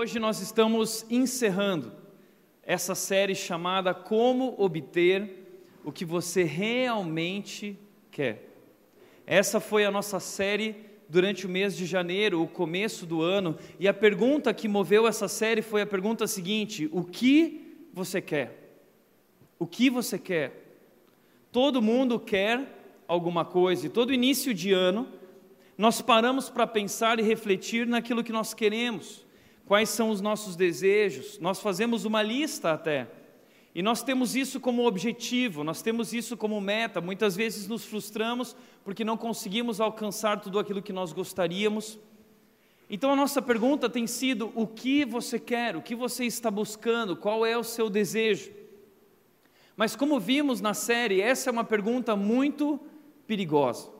Hoje nós estamos encerrando essa série chamada Como Obter o que você realmente quer. Essa foi a nossa série durante o mês de janeiro, o começo do ano, e a pergunta que moveu essa série foi a pergunta seguinte: O que você quer? O que você quer? Todo mundo quer alguma coisa, e todo início de ano nós paramos para pensar e refletir naquilo que nós queremos quais são os nossos desejos, nós fazemos uma lista até. E nós temos isso como objetivo, nós temos isso como meta. Muitas vezes nos frustramos porque não conseguimos alcançar tudo aquilo que nós gostaríamos. Então a nossa pergunta tem sido: o que você quer? O que você está buscando? Qual é o seu desejo? Mas como vimos na série, essa é uma pergunta muito perigosa.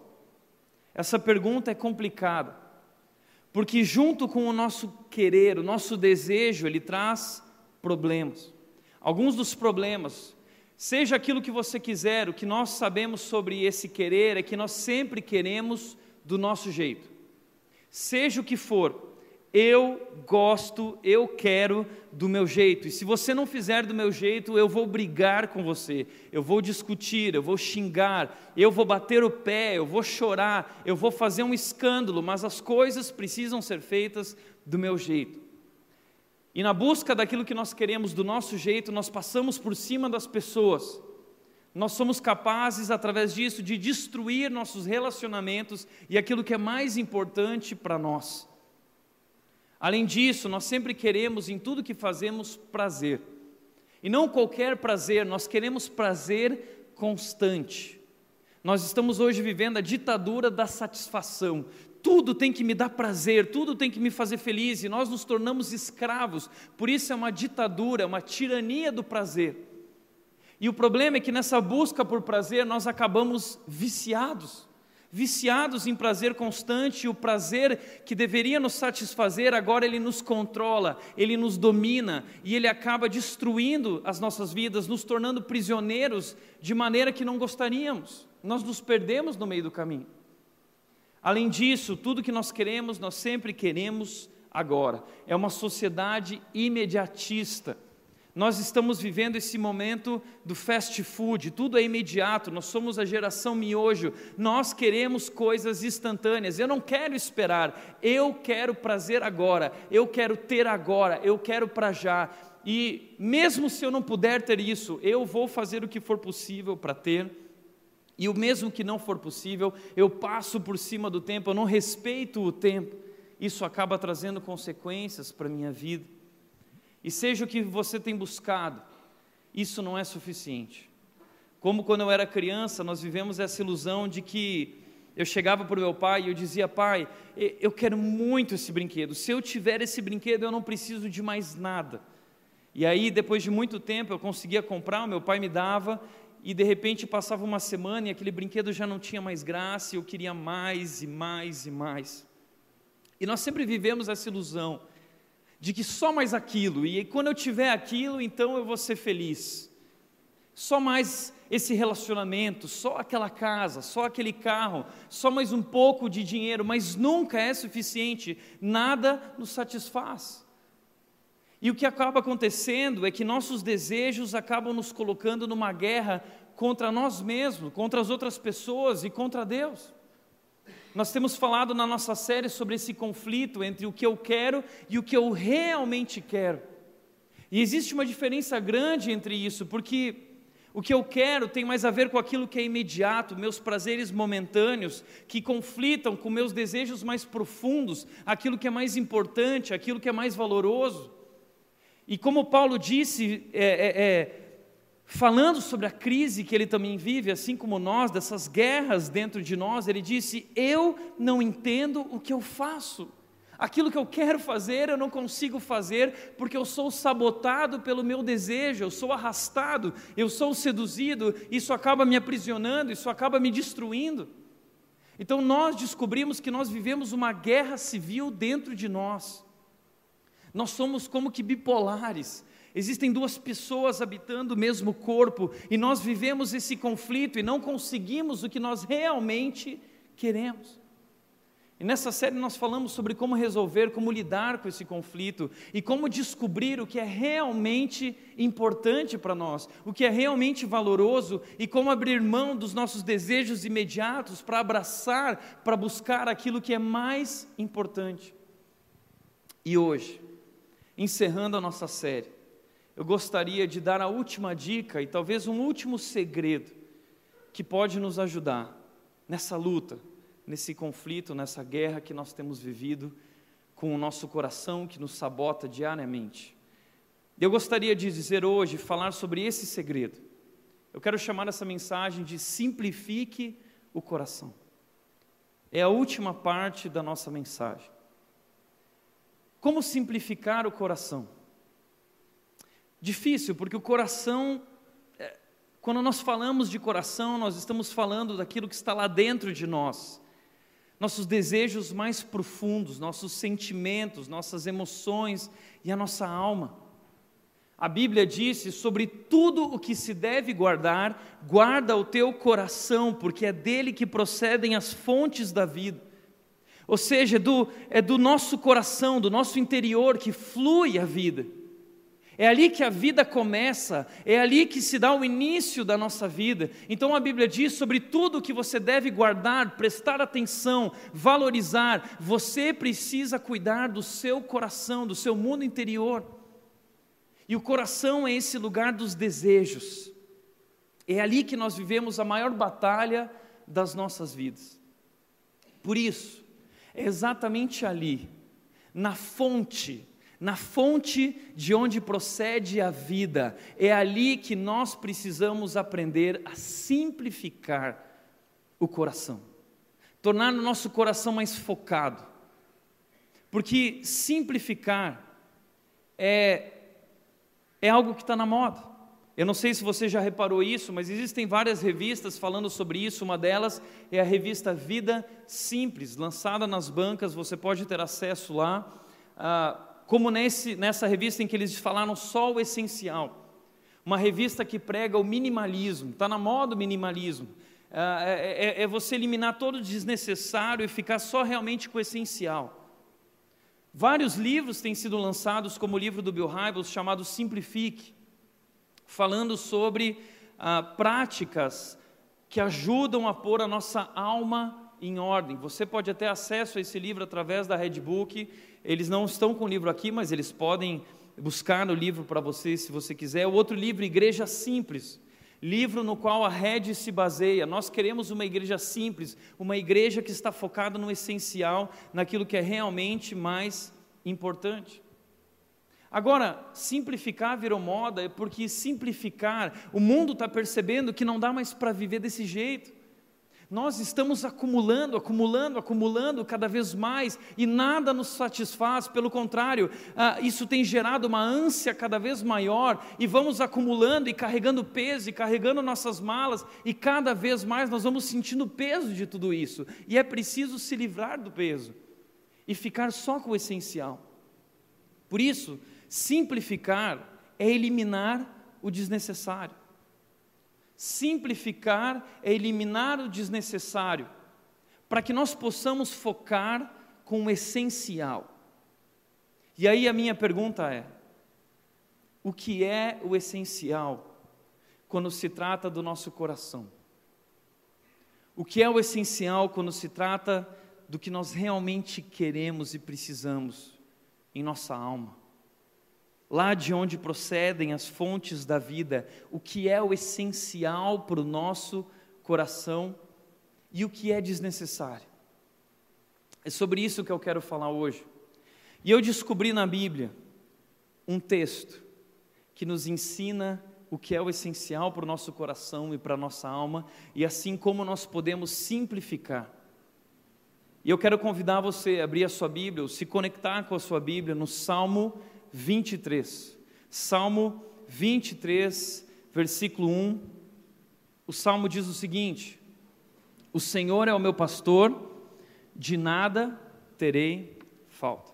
Essa pergunta é complicada. Porque junto com o nosso querer, o nosso desejo, ele traz problemas. Alguns dos problemas, seja aquilo que você quiser, o que nós sabemos sobre esse querer é que nós sempre queremos do nosso jeito. Seja o que for, eu gosto, eu quero do meu jeito. E se você não fizer do meu jeito, eu vou brigar com você, eu vou discutir, eu vou xingar, eu vou bater o pé, eu vou chorar, eu vou fazer um escândalo, mas as coisas precisam ser feitas do meu jeito. E na busca daquilo que nós queremos do nosso jeito, nós passamos por cima das pessoas. Nós somos capazes, através disso, de destruir nossos relacionamentos e aquilo que é mais importante para nós. Além disso, nós sempre queremos em tudo que fazemos prazer. E não qualquer prazer, nós queremos prazer constante. Nós estamos hoje vivendo a ditadura da satisfação. Tudo tem que me dar prazer, tudo tem que me fazer feliz e nós nos tornamos escravos. Por isso é uma ditadura, uma tirania do prazer. E o problema é que nessa busca por prazer nós acabamos viciados viciados em prazer constante, o prazer que deveria nos satisfazer, agora ele nos controla, ele nos domina e ele acaba destruindo as nossas vidas, nos tornando prisioneiros de maneira que não gostaríamos. Nós nos perdemos no meio do caminho. Além disso, tudo que nós queremos, nós sempre queremos agora. É uma sociedade imediatista nós estamos vivendo esse momento do fast food, tudo é imediato, nós somos a geração miojo, nós queremos coisas instantâneas. Eu não quero esperar, eu quero prazer agora, eu quero ter agora, eu quero para já. E mesmo se eu não puder ter isso, eu vou fazer o que for possível para ter. E o mesmo que não for possível, eu passo por cima do tempo, eu não respeito o tempo. Isso acaba trazendo consequências para a minha vida. E seja o que você tem buscado, isso não é suficiente. Como quando eu era criança, nós vivemos essa ilusão de que eu chegava para o meu pai e eu dizia: Pai, eu quero muito esse brinquedo. Se eu tiver esse brinquedo, eu não preciso de mais nada. E aí, depois de muito tempo, eu conseguia comprar, o meu pai me dava, e de repente passava uma semana e aquele brinquedo já não tinha mais graça, e eu queria mais e mais e mais. E nós sempre vivemos essa ilusão de que só mais aquilo, e quando eu tiver aquilo, então eu vou ser feliz. Só mais esse relacionamento, só aquela casa, só aquele carro, só mais um pouco de dinheiro, mas nunca é suficiente, nada nos satisfaz. E o que acaba acontecendo é que nossos desejos acabam nos colocando numa guerra contra nós mesmos, contra as outras pessoas e contra Deus. Nós temos falado na nossa série sobre esse conflito entre o que eu quero e o que eu realmente quero. E existe uma diferença grande entre isso, porque o que eu quero tem mais a ver com aquilo que é imediato, meus prazeres momentâneos, que conflitam com meus desejos mais profundos, aquilo que é mais importante, aquilo que é mais valoroso. E como Paulo disse, é, é, é falando sobre a crise que ele também vive, assim como nós, dessas guerras dentro de nós, ele disse: Eu não entendo o que eu faço. Aquilo que eu quero fazer, eu não consigo fazer, porque eu sou sabotado pelo meu desejo, eu sou arrastado, eu sou seduzido, isso acaba me aprisionando, isso acaba me destruindo. Então nós descobrimos que nós vivemos uma guerra civil dentro de nós. Nós somos como que bipolares. Existem duas pessoas habitando o mesmo corpo e nós vivemos esse conflito e não conseguimos o que nós realmente queremos. E nessa série nós falamos sobre como resolver, como lidar com esse conflito e como descobrir o que é realmente importante para nós, o que é realmente valoroso e como abrir mão dos nossos desejos imediatos para abraçar, para buscar aquilo que é mais importante. E hoje, encerrando a nossa série, eu gostaria de dar a última dica e talvez um último segredo que pode nos ajudar nessa luta nesse conflito, nessa guerra que nós temos vivido com o nosso coração que nos sabota diariamente. Eu gostaria de dizer hoje, falar sobre esse segredo. Eu quero chamar essa mensagem de simplifique o coração. É a última parte da nossa mensagem. Como simplificar o coração? Difícil, porque o coração, é, quando nós falamos de coração, nós estamos falando daquilo que está lá dentro de nós nossos desejos mais profundos, nossos sentimentos, nossas emoções e a nossa alma. A Bíblia disse: sobre tudo o que se deve guardar, guarda o teu coração, porque é dele que procedem as fontes da vida. Ou seja, é do, é do nosso coração, do nosso interior que flui a vida. É ali que a vida começa, é ali que se dá o início da nossa vida. Então a Bíblia diz sobre tudo que você deve guardar, prestar atenção, valorizar. Você precisa cuidar do seu coração, do seu mundo interior. E o coração é esse lugar dos desejos. É ali que nós vivemos a maior batalha das nossas vidas. Por isso, é exatamente ali, na fonte na fonte de onde procede a vida. É ali que nós precisamos aprender a simplificar o coração, tornar o nosso coração mais focado. Porque simplificar é, é algo que está na moda. Eu não sei se você já reparou isso, mas existem várias revistas falando sobre isso. Uma delas é a revista Vida Simples, lançada nas bancas, você pode ter acesso lá. Ah, como nesse, nessa revista em que eles falaram só o essencial. Uma revista que prega o minimalismo, está na moda o minimalismo. Ah, é, é, é você eliminar todo o desnecessário e ficar só realmente com o essencial. Vários livros têm sido lançados, como o livro do Bill Hybels, chamado Simplifique, falando sobre ah, práticas que ajudam a pôr a nossa alma em ordem. Você pode ter acesso a esse livro através da Redbook eles não estão com o livro aqui, mas eles podem buscar no livro para você, se você quiser. O outro livro, Igreja Simples, livro no qual a rede se baseia. Nós queremos uma igreja simples, uma igreja que está focada no essencial, naquilo que é realmente mais importante. Agora, simplificar virou moda, porque simplificar, o mundo está percebendo que não dá mais para viver desse jeito. Nós estamos acumulando, acumulando, acumulando cada vez mais e nada nos satisfaz, pelo contrário, ah, isso tem gerado uma ânsia cada vez maior e vamos acumulando e carregando peso e carregando nossas malas e cada vez mais nós vamos sentindo o peso de tudo isso e é preciso se livrar do peso e ficar só com o essencial. Por isso, simplificar é eliminar o desnecessário. Simplificar é eliminar o desnecessário, para que nós possamos focar com o essencial. E aí a minha pergunta é: o que é o essencial quando se trata do nosso coração? O que é o essencial quando se trata do que nós realmente queremos e precisamos em nossa alma? Lá de onde procedem as fontes da vida, o que é o essencial para o nosso coração e o que é desnecessário. É sobre isso que eu quero falar hoje. E eu descobri na Bíblia um texto que nos ensina o que é o essencial para o nosso coração e para a nossa alma, e assim como nós podemos simplificar. E eu quero convidar você a abrir a sua Bíblia, ou se conectar com a sua Bíblia no Salmo 23. Salmo 23, versículo 1. O salmo diz o seguinte: O Senhor é o meu pastor, de nada terei falta.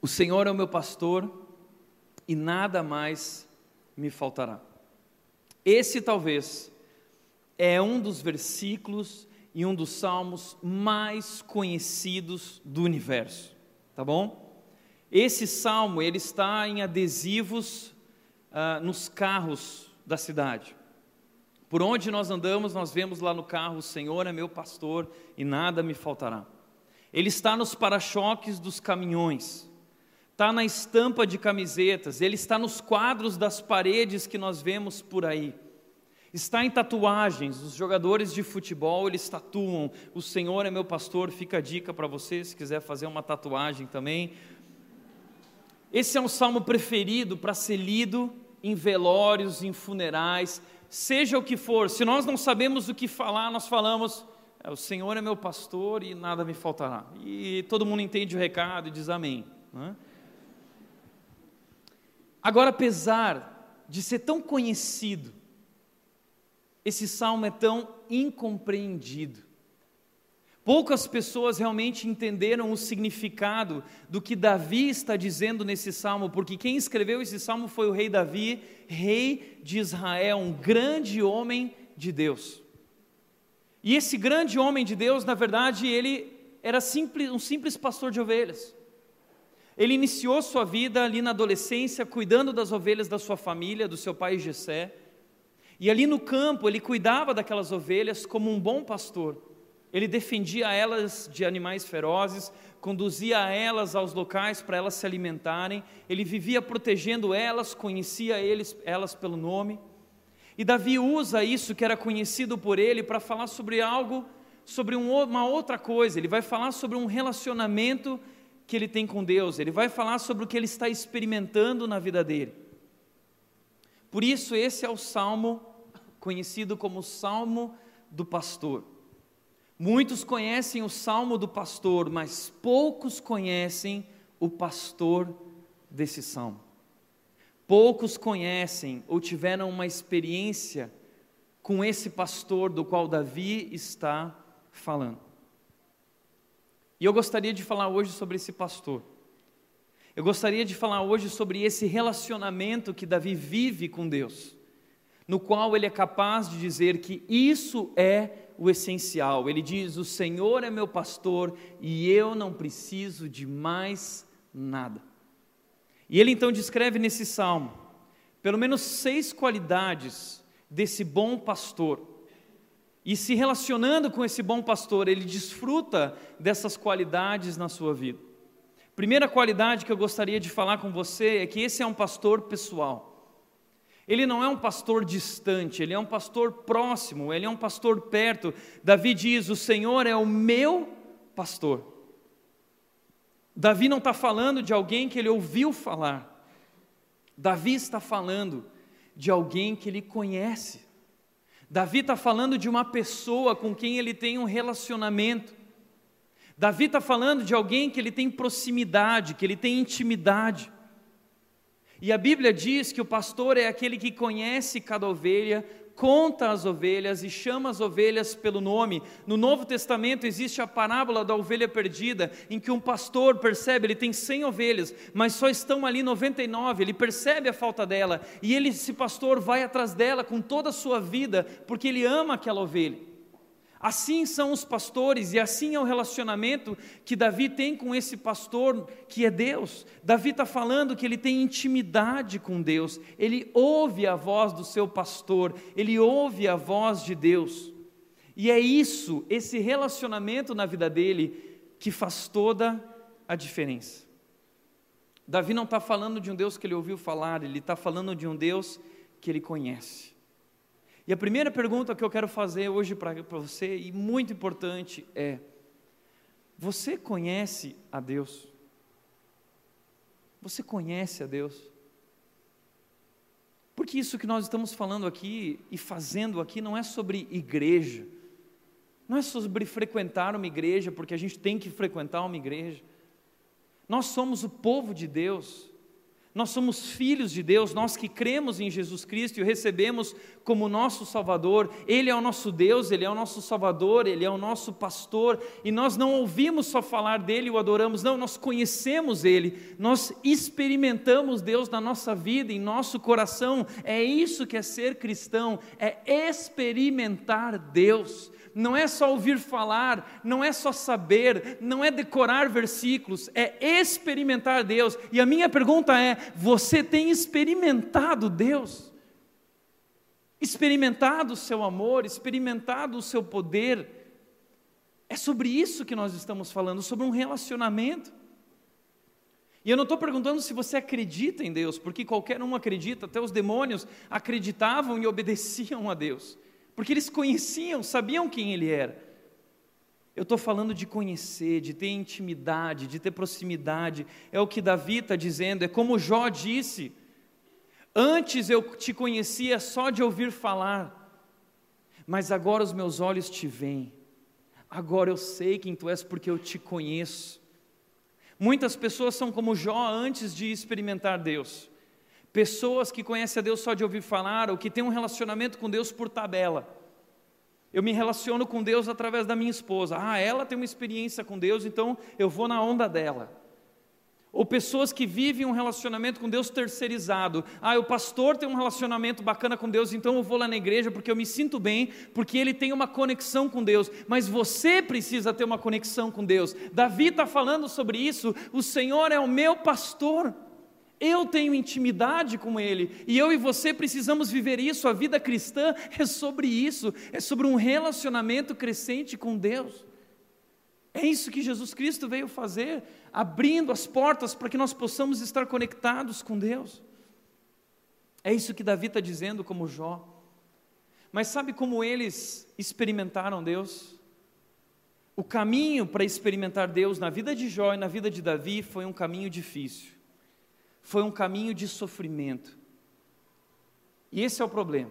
O Senhor é o meu pastor e nada mais me faltará. Esse talvez é um dos versículos e um dos salmos mais conhecidos do universo, tá bom? Esse salmo ele está em adesivos ah, nos carros da cidade. Por onde nós andamos, nós vemos lá no carro: O Senhor é meu pastor e nada me faltará. Ele está nos para-choques dos caminhões, está na estampa de camisetas, ele está nos quadros das paredes que nós vemos por aí. Está em tatuagens, os jogadores de futebol eles tatuam, o Senhor é meu pastor, fica a dica para você se quiser fazer uma tatuagem também. Esse é um salmo preferido para ser lido em velórios, em funerais, seja o que for. Se nós não sabemos o que falar, nós falamos: é, o Senhor é meu pastor e nada me faltará. E todo mundo entende o recado e diz amém. É? Agora, apesar de ser tão conhecido, esse salmo é tão incompreendido. Poucas pessoas realmente entenderam o significado do que Davi está dizendo nesse salmo, porque quem escreveu esse salmo foi o rei Davi, rei de Israel, um grande homem de Deus. E esse grande homem de Deus, na verdade, ele era simples, um simples pastor de ovelhas. Ele iniciou sua vida ali na adolescência, cuidando das ovelhas da sua família, do seu pai Jessé. E ali no campo, ele cuidava daquelas ovelhas como um bom pastor. Ele defendia elas de animais ferozes, conduzia elas aos locais para elas se alimentarem, ele vivia protegendo elas, conhecia eles, elas pelo nome. E Davi usa isso que era conhecido por ele para falar sobre algo, sobre um, uma outra coisa. Ele vai falar sobre um relacionamento que ele tem com Deus, ele vai falar sobre o que ele está experimentando na vida dele. Por isso, esse é o salmo conhecido como Salmo do Pastor. Muitos conhecem o salmo do pastor, mas poucos conhecem o pastor desse salmo. Poucos conhecem ou tiveram uma experiência com esse pastor do qual Davi está falando. E eu gostaria de falar hoje sobre esse pastor. Eu gostaria de falar hoje sobre esse relacionamento que Davi vive com Deus, no qual ele é capaz de dizer que isso é o essencial. Ele diz: O Senhor é meu pastor e eu não preciso de mais nada. E ele então descreve nesse salmo pelo menos seis qualidades desse bom pastor. E se relacionando com esse bom pastor, ele desfruta dessas qualidades na sua vida. Primeira qualidade que eu gostaria de falar com você é que esse é um pastor pessoal. Ele não é um pastor distante, ele é um pastor próximo, ele é um pastor perto. Davi diz: O Senhor é o meu pastor. Davi não está falando de alguém que ele ouviu falar, Davi está falando de alguém que ele conhece. Davi está falando de uma pessoa com quem ele tem um relacionamento. Davi está falando de alguém que ele tem proximidade, que ele tem intimidade. E a Bíblia diz que o pastor é aquele que conhece cada ovelha, conta as ovelhas e chama as ovelhas pelo nome. No Novo Testamento existe a parábola da ovelha perdida, em que um pastor percebe, ele tem 100 ovelhas, mas só estão ali 99, ele percebe a falta dela, e ele, esse pastor vai atrás dela com toda a sua vida, porque ele ama aquela ovelha. Assim são os pastores e assim é o relacionamento que Davi tem com esse pastor que é Deus. Davi está falando que ele tem intimidade com Deus, ele ouve a voz do seu pastor, ele ouve a voz de Deus. E é isso, esse relacionamento na vida dele, que faz toda a diferença. Davi não está falando de um Deus que ele ouviu falar, ele está falando de um Deus que ele conhece. E a primeira pergunta que eu quero fazer hoje para você, e muito importante, é: você conhece a Deus? Você conhece a Deus? Porque isso que nós estamos falando aqui e fazendo aqui não é sobre igreja, não é sobre frequentar uma igreja, porque a gente tem que frequentar uma igreja. Nós somos o povo de Deus, nós somos filhos de Deus, nós que cremos em Jesus Cristo e o recebemos como nosso Salvador, Ele é o nosso Deus, Ele é o nosso Salvador, Ele é o nosso pastor, e nós não ouvimos só falar dele e o adoramos, não, nós conhecemos Ele, nós experimentamos Deus na nossa vida, em nosso coração, é isso que é ser cristão, é experimentar Deus não é só ouvir falar, não é só saber, não é decorar versículos, é experimentar Deus. E a minha pergunta é: você tem experimentado Deus? Experimentado o seu amor, experimentado o seu poder? É sobre isso que nós estamos falando, sobre um relacionamento. E eu não estou perguntando se você acredita em Deus, porque qualquer um acredita, até os demônios acreditavam e obedeciam a Deus porque eles conheciam, sabiam quem ele era. Eu estou falando de conhecer, de ter intimidade, de ter proximidade. É o que Davi está dizendo, é como Jó disse: Antes eu te conhecia só de ouvir falar, mas agora os meus olhos te veem. Agora eu sei quem tu és porque eu te conheço. Muitas pessoas são como Jó antes de experimentar Deus. Pessoas que conhecem a Deus só de ouvir falar, ou que têm um relacionamento com Deus por tabela. Eu me relaciono com Deus através da minha esposa. Ah, ela tem uma experiência com Deus, então eu vou na onda dela. Ou pessoas que vivem um relacionamento com Deus terceirizado. Ah, o pastor tem um relacionamento bacana com Deus, então eu vou lá na igreja porque eu me sinto bem, porque ele tem uma conexão com Deus. Mas você precisa ter uma conexão com Deus. Davi está falando sobre isso. O Senhor é o meu pastor. Eu tenho intimidade com Ele e eu e você precisamos viver isso. A vida cristã é sobre isso, é sobre um relacionamento crescente com Deus. É isso que Jesus Cristo veio fazer, abrindo as portas para que nós possamos estar conectados com Deus. É isso que Davi está dizendo, como Jó. Mas sabe como eles experimentaram Deus? O caminho para experimentar Deus na vida de Jó e na vida de Davi foi um caminho difícil foi um caminho de sofrimento. E esse é o problema,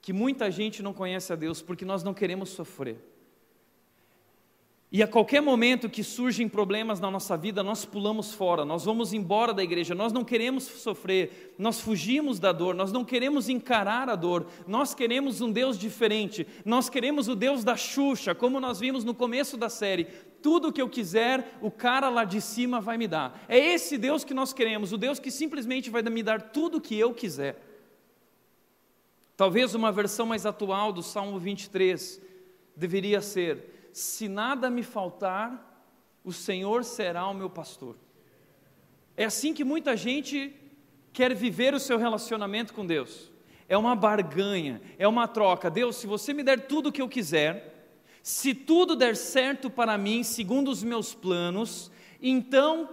que muita gente não conhece a Deus porque nós não queremos sofrer. E a qualquer momento que surgem problemas na nossa vida, nós pulamos fora, nós vamos embora da igreja, nós não queremos sofrer, nós fugimos da dor, nós não queremos encarar a dor, nós queremos um Deus diferente, nós queremos o Deus da Xuxa, como nós vimos no começo da série. Tudo que eu quiser, o cara lá de cima vai me dar. É esse Deus que nós queremos, o Deus que simplesmente vai me dar tudo o que eu quiser. Talvez uma versão mais atual do Salmo 23 deveria ser se nada me faltar, o Senhor será o meu pastor. É assim que muita gente quer viver o seu relacionamento com Deus. É uma barganha, é uma troca. Deus, se você me der tudo o que eu quiser, se tudo der certo para mim, segundo os meus planos, então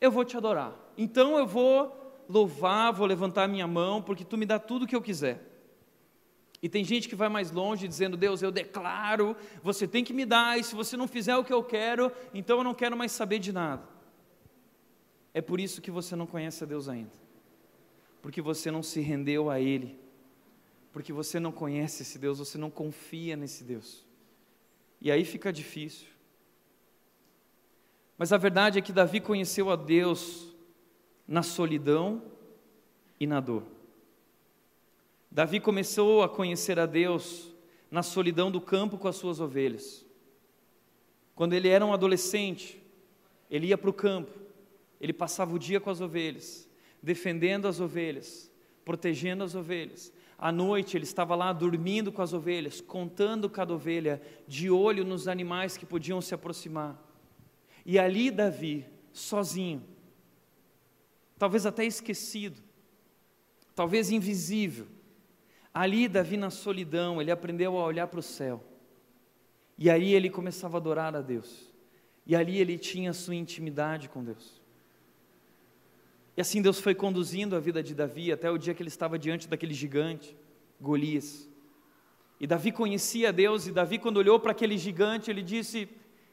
eu vou te adorar. Então eu vou louvar, vou levantar minha mão, porque tu me dá tudo o que eu quiser. E tem gente que vai mais longe dizendo: Deus, eu declaro, você tem que me dar, e se você não fizer o que eu quero, então eu não quero mais saber de nada. É por isso que você não conhece a Deus ainda, porque você não se rendeu a Ele, porque você não conhece esse Deus, você não confia nesse Deus. E aí fica difícil. Mas a verdade é que Davi conheceu a Deus na solidão e na dor. Davi começou a conhecer a Deus na solidão do campo com as suas ovelhas. Quando ele era um adolescente, ele ia para o campo, ele passava o dia com as ovelhas, defendendo as ovelhas, protegendo as ovelhas. À noite ele estava lá dormindo com as ovelhas, contando cada ovelha, de olho nos animais que podiam se aproximar. E ali Davi, sozinho, talvez até esquecido, talvez invisível, Ali, Davi, na solidão, ele aprendeu a olhar para o céu. E aí ele começava a adorar a Deus. E ali ele tinha sua intimidade com Deus. E assim Deus foi conduzindo a vida de Davi até o dia que ele estava diante daquele gigante, Golias. E Davi conhecia Deus, e Davi, quando olhou para aquele gigante, ele disse: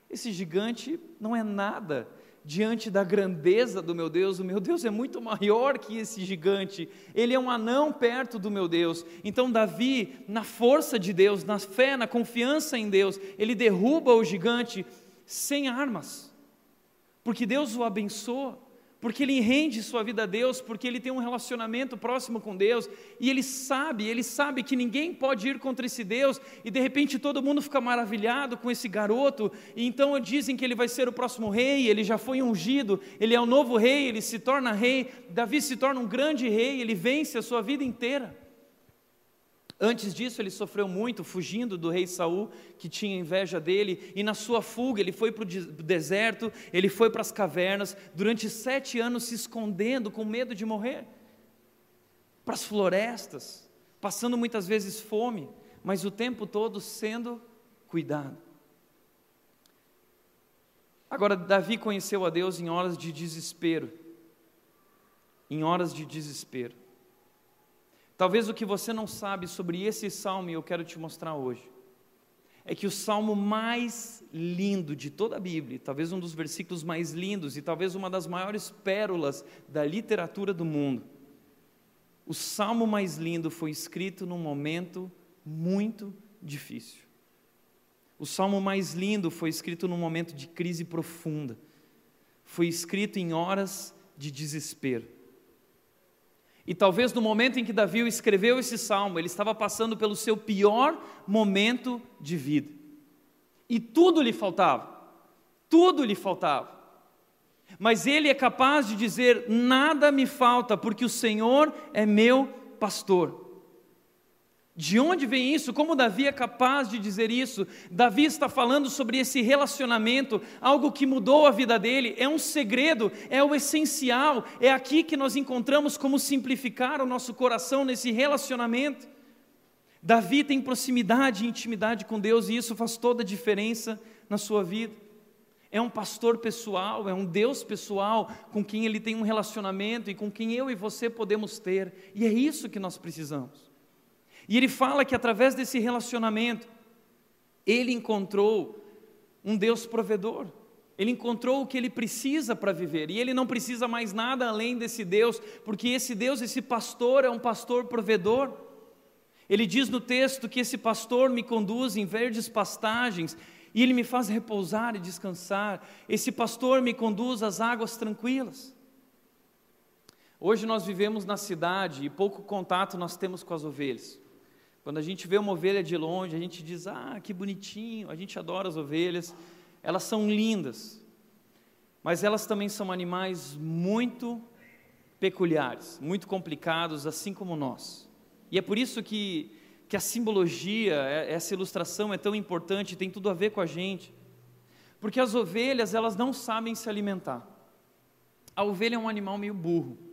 Esse gigante não é nada diante da grandeza do meu Deus, o meu Deus é muito maior que esse gigante, ele é um anão perto do meu Deus. Então, Davi, na força de Deus, na fé, na confiança em Deus, ele derruba o gigante sem armas, porque Deus o abençoa, porque ele rende sua vida a Deus, porque ele tem um relacionamento próximo com Deus, e ele sabe, ele sabe que ninguém pode ir contra esse Deus, e de repente todo mundo fica maravilhado com esse garoto, e então dizem que ele vai ser o próximo rei, ele já foi ungido, ele é o novo rei, ele se torna rei, Davi se torna um grande rei, ele vence a sua vida inteira. Antes disso, ele sofreu muito, fugindo do rei Saul, que tinha inveja dele, e na sua fuga, ele foi para o deserto, ele foi para as cavernas, durante sete anos se escondendo, com medo de morrer, para as florestas, passando muitas vezes fome, mas o tempo todo sendo cuidado. Agora, Davi conheceu a Deus em horas de desespero, em horas de desespero. Talvez o que você não sabe sobre esse salmo, e eu quero te mostrar hoje, é que o salmo mais lindo de toda a Bíblia, talvez um dos versículos mais lindos e talvez uma das maiores pérolas da literatura do mundo, o salmo mais lindo foi escrito num momento muito difícil. O salmo mais lindo foi escrito num momento de crise profunda. Foi escrito em horas de desespero. E talvez no momento em que Davi escreveu esse salmo, ele estava passando pelo seu pior momento de vida. E tudo lhe faltava. Tudo lhe faltava. Mas ele é capaz de dizer: Nada me falta, porque o Senhor é meu pastor. De onde vem isso? Como Davi é capaz de dizer isso? Davi está falando sobre esse relacionamento, algo que mudou a vida dele, é um segredo, é o essencial, é aqui que nós encontramos como simplificar o nosso coração nesse relacionamento. Davi tem proximidade e intimidade com Deus e isso faz toda a diferença na sua vida. É um pastor pessoal, é um Deus pessoal com quem ele tem um relacionamento e com quem eu e você podemos ter, e é isso que nós precisamos. E ele fala que através desse relacionamento, ele encontrou um Deus provedor. Ele encontrou o que ele precisa para viver, e ele não precisa mais nada além desse Deus, porque esse Deus, esse pastor, é um pastor provedor. Ele diz no texto que esse pastor me conduz em verdes pastagens, e ele me faz repousar e descansar. Esse pastor me conduz às águas tranquilas. Hoje nós vivemos na cidade e pouco contato nós temos com as ovelhas. Quando a gente vê uma ovelha de longe, a gente diz: ah, que bonitinho, a gente adora as ovelhas, elas são lindas, mas elas também são animais muito peculiares, muito complicados, assim como nós. E é por isso que, que a simbologia, é, essa ilustração é tão importante, tem tudo a ver com a gente. Porque as ovelhas, elas não sabem se alimentar. A ovelha é um animal meio burro.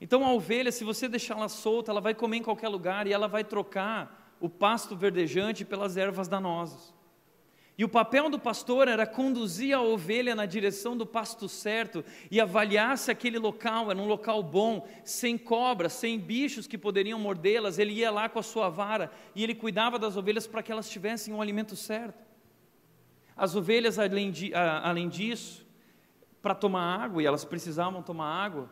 Então a ovelha, se você deixá-la solta, ela vai comer em qualquer lugar e ela vai trocar o pasto verdejante pelas ervas danosas. E o papel do pastor era conduzir a ovelha na direção do pasto certo e avaliar se aquele local era um local bom, sem cobras, sem bichos que poderiam mordê-las. Ele ia lá com a sua vara e ele cuidava das ovelhas para que elas tivessem o alimento certo. As ovelhas, além, de, além disso, para tomar água, e elas precisavam tomar água,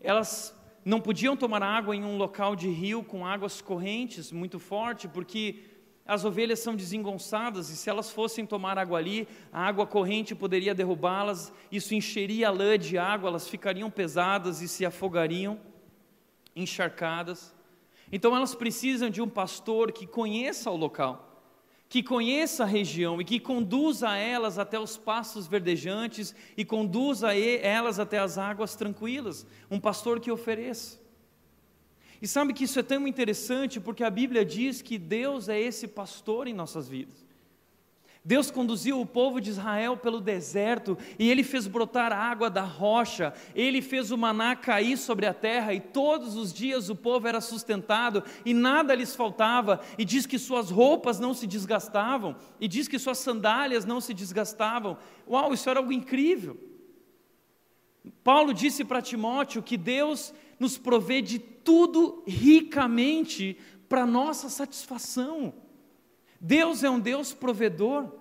elas não podiam tomar água em um local de rio com águas correntes muito forte, porque as ovelhas são desengonçadas e se elas fossem tomar água ali, a água corrente poderia derrubá-las, isso encheria a lã de água, elas ficariam pesadas e se afogariam, encharcadas. Então elas precisam de um pastor que conheça o local que conheça a região e que conduza elas até os pastos verdejantes e conduza elas até as águas tranquilas, um pastor que ofereça. E sabe que isso é tão interessante porque a Bíblia diz que Deus é esse pastor em nossas vidas. Deus conduziu o povo de Israel pelo deserto e ele fez brotar água da rocha, ele fez o maná cair sobre a terra e todos os dias o povo era sustentado e nada lhes faltava, e diz que suas roupas não se desgastavam, e diz que suas sandálias não se desgastavam. Uau, isso era algo incrível. Paulo disse para Timóteo que Deus nos provê de tudo ricamente para nossa satisfação. Deus é um Deus provedor.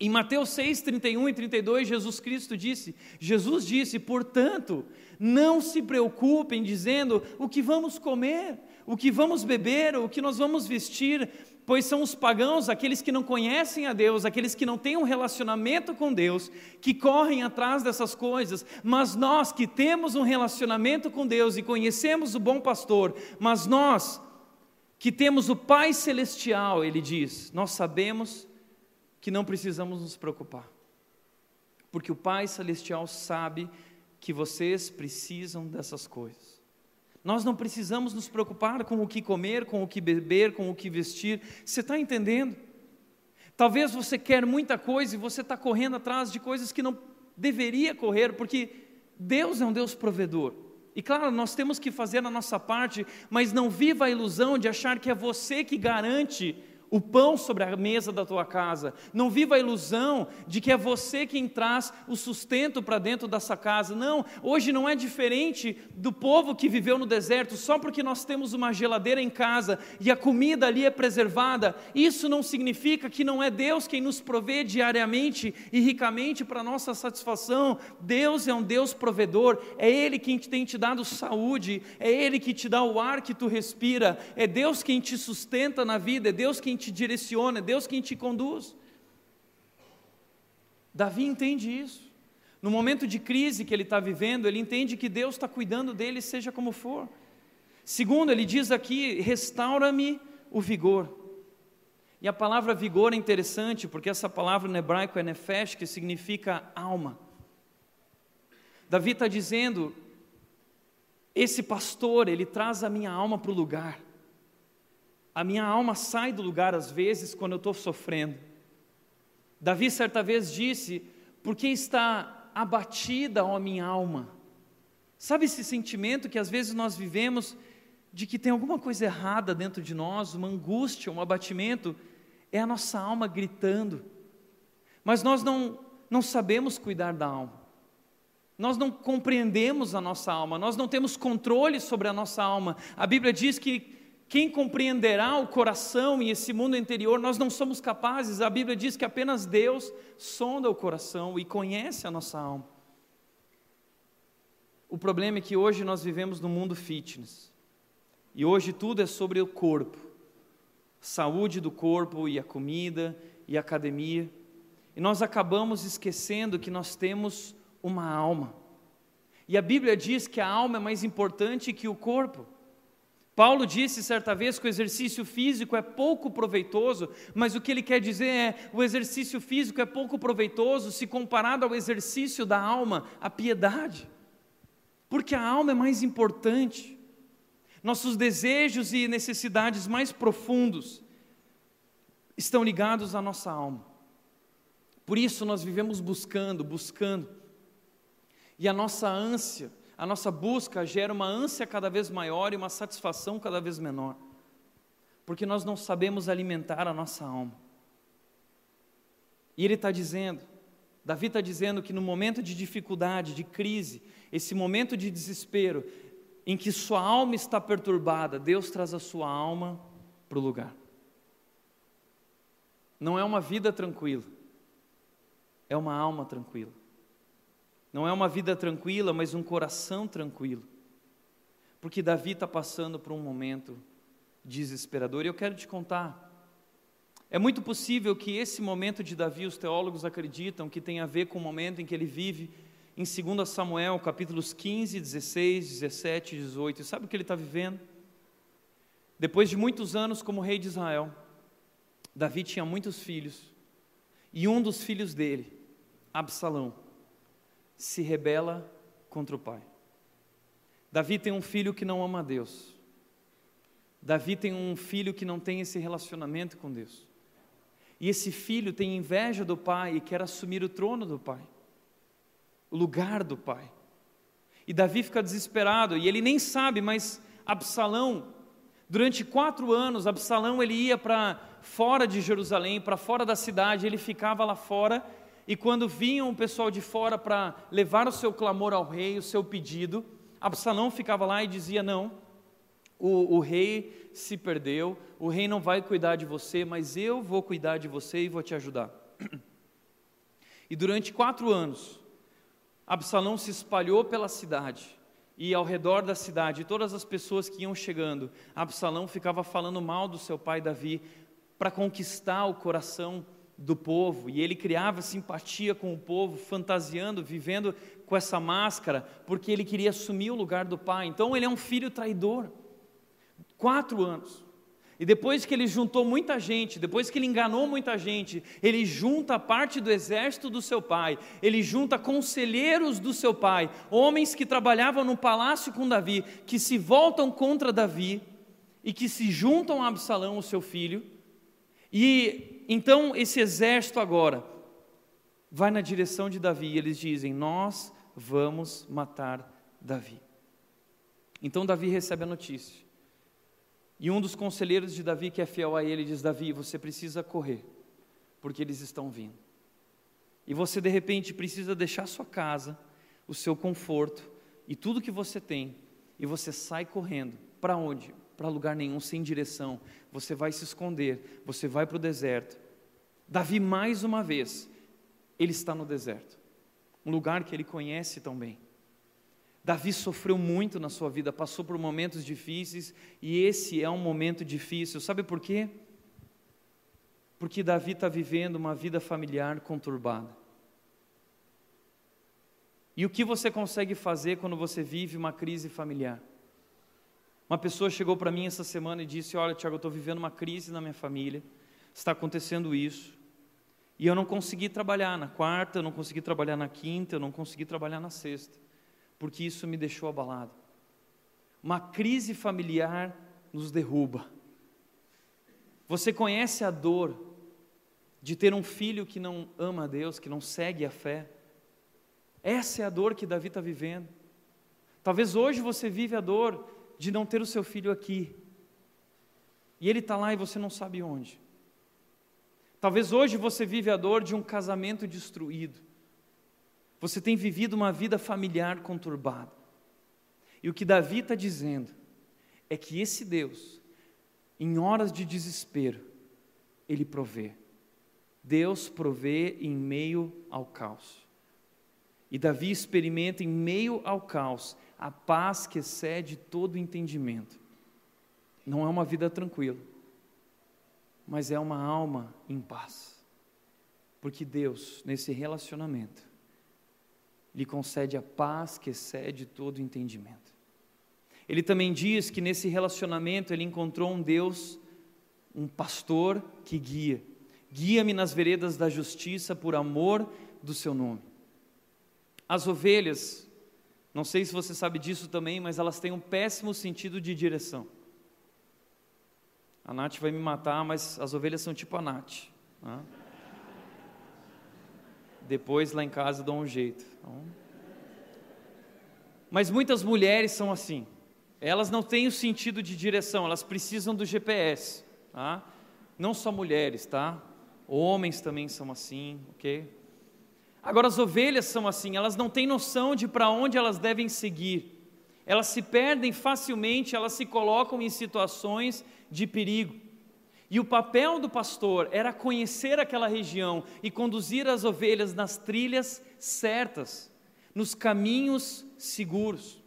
Em Mateus 6, 31 e 32, Jesus Cristo disse: Jesus disse, portanto, não se preocupem dizendo o que vamos comer, o que vamos beber, o que nós vamos vestir, pois são os pagãos, aqueles que não conhecem a Deus, aqueles que não têm um relacionamento com Deus, que correm atrás dessas coisas, mas nós que temos um relacionamento com Deus e conhecemos o bom pastor, mas nós que temos o Pai Celestial, ele diz, nós sabemos que não precisamos nos preocupar, porque o Pai Celestial sabe que vocês precisam dessas coisas. Nós não precisamos nos preocupar com o que comer, com o que beber, com o que vestir. Você está entendendo? Talvez você quer muita coisa e você está correndo atrás de coisas que não deveria correr, porque Deus é um Deus provedor. E claro, nós temos que fazer a nossa parte, mas não viva a ilusão de achar que é você que garante o pão sobre a mesa da tua casa. Não viva a ilusão de que é você quem traz o sustento para dentro dessa casa. Não, hoje não é diferente do povo que viveu no deserto, só porque nós temos uma geladeira em casa e a comida ali é preservada. Isso não significa que não é Deus quem nos provê diariamente e ricamente para nossa satisfação. Deus é um Deus provedor, é Ele quem tem te dado saúde, é Ele que te dá o ar que tu respira, é Deus quem te sustenta na vida, é Deus quem te te direciona, é Deus quem te conduz. Davi entende isso. No momento de crise que ele está vivendo, ele entende que Deus está cuidando dele, seja como for. Segundo, ele diz aqui: restaura-me o vigor. E a palavra vigor é interessante, porque essa palavra no hebraico é nefesh, que significa alma. Davi está dizendo: esse pastor, ele traz a minha alma para o lugar. A minha alma sai do lugar às vezes quando eu estou sofrendo. Davi certa vez disse: Porque está abatida a minha alma? Sabe esse sentimento que às vezes nós vivemos de que tem alguma coisa errada dentro de nós, uma angústia, um abatimento? É a nossa alma gritando. Mas nós não, não sabemos cuidar da alma. Nós não compreendemos a nossa alma, nós não temos controle sobre a nossa alma. A Bíblia diz que quem compreenderá o coração e esse mundo interior? Nós não somos capazes. A Bíblia diz que apenas Deus sonda o coração e conhece a nossa alma. O problema é que hoje nós vivemos no mundo fitness. E hoje tudo é sobre o corpo. Saúde do corpo e a comida e a academia. E nós acabamos esquecendo que nós temos uma alma. E a Bíblia diz que a alma é mais importante que o corpo. Paulo disse certa vez que o exercício físico é pouco proveitoso, mas o que ele quer dizer é: o exercício físico é pouco proveitoso se comparado ao exercício da alma, a piedade. Porque a alma é mais importante. Nossos desejos e necessidades mais profundos estão ligados à nossa alma. Por isso nós vivemos buscando, buscando. E a nossa ânsia a nossa busca gera uma ânsia cada vez maior e uma satisfação cada vez menor, porque nós não sabemos alimentar a nossa alma. E ele está dizendo, Davi está dizendo que no momento de dificuldade, de crise, esse momento de desespero, em que sua alma está perturbada, Deus traz a sua alma para o lugar. Não é uma vida tranquila, é uma alma tranquila. Não é uma vida tranquila, mas um coração tranquilo. Porque Davi está passando por um momento desesperador. E eu quero te contar. É muito possível que esse momento de Davi, os teólogos acreditam que tem a ver com o momento em que ele vive em 2 Samuel, capítulos 15, 16, 17 e 18. E sabe o que ele está vivendo? Depois de muitos anos como rei de Israel, Davi tinha muitos filhos. E um dos filhos dele, Absalão, se rebela contra o pai. Davi tem um filho que não ama a Deus. Davi tem um filho que não tem esse relacionamento com Deus. E esse filho tem inveja do pai e quer assumir o trono do pai, o lugar do pai. E Davi fica desesperado e ele nem sabe, mas Absalão, durante quatro anos, Absalão ele ia para fora de Jerusalém, para fora da cidade, ele ficava lá fora e quando vinham o pessoal de fora para levar o seu clamor ao rei, o seu pedido, Absalão ficava lá e dizia: Não, o, o, rei se perdeu, o rei não vai cuidar de você, mas eu vou cuidar de você e vou te ajudar. E durante quatro anos, Absalão se espalhou pela cidade, e ao redor da cidade, todas as pessoas que iam chegando, Absalão ficava falando mal do seu pai Davi, para conquistar o coração do povo, e ele criava simpatia com o povo, fantasiando, vivendo com essa máscara, porque ele queria assumir o lugar do pai. Então ele é um filho traidor. Quatro anos. E depois que ele juntou muita gente, depois que ele enganou muita gente, ele junta parte do exército do seu pai, ele junta conselheiros do seu pai, homens que trabalhavam no palácio com Davi, que se voltam contra Davi e que se juntam a Absalão, o seu filho. E então esse exército agora vai na direção de Davi e eles dizem: Nós vamos matar Davi. Então Davi recebe a notícia. E um dos conselheiros de Davi, que é fiel a ele, diz: Davi, você precisa correr, porque eles estão vindo. E você, de repente, precisa deixar sua casa, o seu conforto e tudo que você tem, e você sai correndo. Para onde? Para lugar nenhum, sem direção. Você vai se esconder, você vai para o deserto. Davi, mais uma vez, ele está no deserto, um lugar que ele conhece tão bem. Davi sofreu muito na sua vida, passou por momentos difíceis, e esse é um momento difícil. Sabe por quê? Porque Davi está vivendo uma vida familiar conturbada. E o que você consegue fazer quando você vive uma crise familiar? Uma pessoa chegou para mim essa semana e disse: Olha, Tiago, eu estou vivendo uma crise na minha família, está acontecendo isso, e eu não consegui trabalhar na quarta, eu não consegui trabalhar na quinta, eu não consegui trabalhar na sexta porque isso me deixou abalado. Uma crise familiar nos derruba. Você conhece a dor de ter um filho que não ama a Deus, que não segue a fé? Essa é a dor que Davi está vivendo. Talvez hoje você vive a dor de não ter o seu filho aqui. E ele está lá e você não sabe onde. Talvez hoje você vive a dor de um casamento destruído. Você tem vivido uma vida familiar conturbada. E o que Davi está dizendo é que esse Deus, em horas de desespero, ele provê. Deus provê em meio ao caos. E Davi experimenta em meio ao caos a paz que excede todo entendimento. Não é uma vida tranquila, mas é uma alma em paz. Porque Deus, nesse relacionamento, lhe concede a paz que excede todo entendimento. Ele também diz que nesse relacionamento ele encontrou um Deus, um pastor que guia. Guia-me nas veredas da justiça por amor do seu nome. As ovelhas, não sei se você sabe disso também, mas elas têm um péssimo sentido de direção. A Nath vai me matar, mas as ovelhas são tipo a Nath. Né? Depois lá em casa dou um jeito. Então... Mas muitas mulheres são assim. Elas não têm o sentido de direção, elas precisam do GPS. Tá? Não só mulheres, tá? Homens também são assim, ok? Agora as ovelhas são assim, elas não têm noção de para onde elas devem seguir. Elas se perdem facilmente, elas se colocam em situações de perigo. E o papel do pastor era conhecer aquela região e conduzir as ovelhas nas trilhas certas, nos caminhos seguros.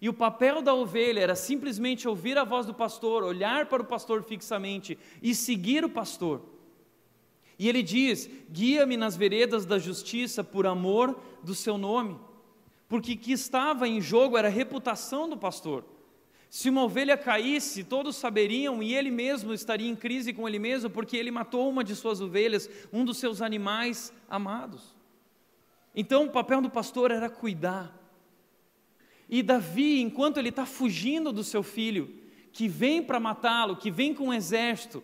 E o papel da ovelha era simplesmente ouvir a voz do pastor, olhar para o pastor fixamente e seguir o pastor. E ele diz: guia-me nas veredas da justiça por amor do seu nome, porque o que estava em jogo era a reputação do pastor. Se uma ovelha caísse, todos saberiam e ele mesmo estaria em crise com ele mesmo, porque ele matou uma de suas ovelhas, um dos seus animais amados. Então o papel do pastor era cuidar. E Davi, enquanto ele está fugindo do seu filho, que vem para matá-lo, que vem com um exército,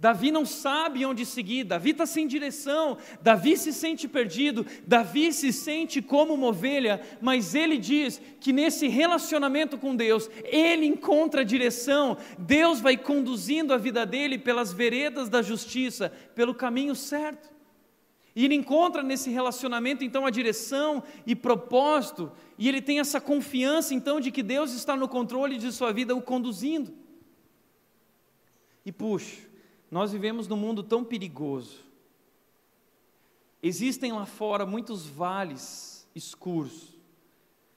Davi não sabe onde seguir, Davi está sem direção, Davi se sente perdido, Davi se sente como uma ovelha, mas ele diz que nesse relacionamento com Deus, ele encontra direção, Deus vai conduzindo a vida dele pelas veredas da justiça, pelo caminho certo. E ele encontra nesse relacionamento então a direção e propósito, e ele tem essa confiança então de que Deus está no controle de sua vida, o conduzindo. E puxa, nós vivemos num mundo tão perigoso. Existem lá fora muitos vales escuros.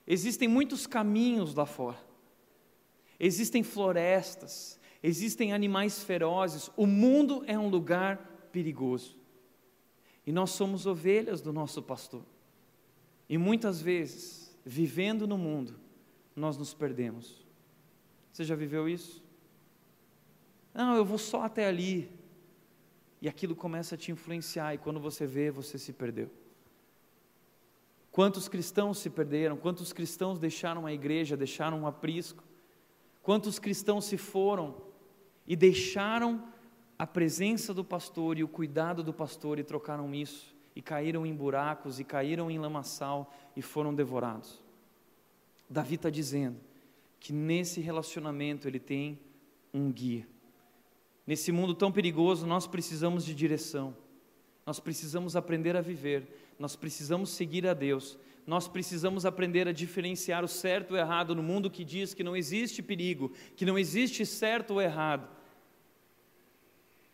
Existem muitos caminhos lá fora. Existem florestas, existem animais ferozes, o mundo é um lugar perigoso. E nós somos ovelhas do nosso pastor. E muitas vezes, vivendo no mundo, nós nos perdemos. Você já viveu isso? Não, eu vou só até ali. E aquilo começa a te influenciar, e quando você vê, você se perdeu. Quantos cristãos se perderam? Quantos cristãos deixaram a igreja, deixaram um aprisco? Quantos cristãos se foram e deixaram a presença do pastor e o cuidado do pastor e trocaram isso, e caíram em buracos, e caíram em lamaçal e foram devorados? Davi está dizendo que nesse relacionamento ele tem um guia. Nesse mundo tão perigoso, nós precisamos de direção, nós precisamos aprender a viver, nós precisamos seguir a Deus, nós precisamos aprender a diferenciar o certo e o errado no mundo que diz que não existe perigo, que não existe certo ou errado.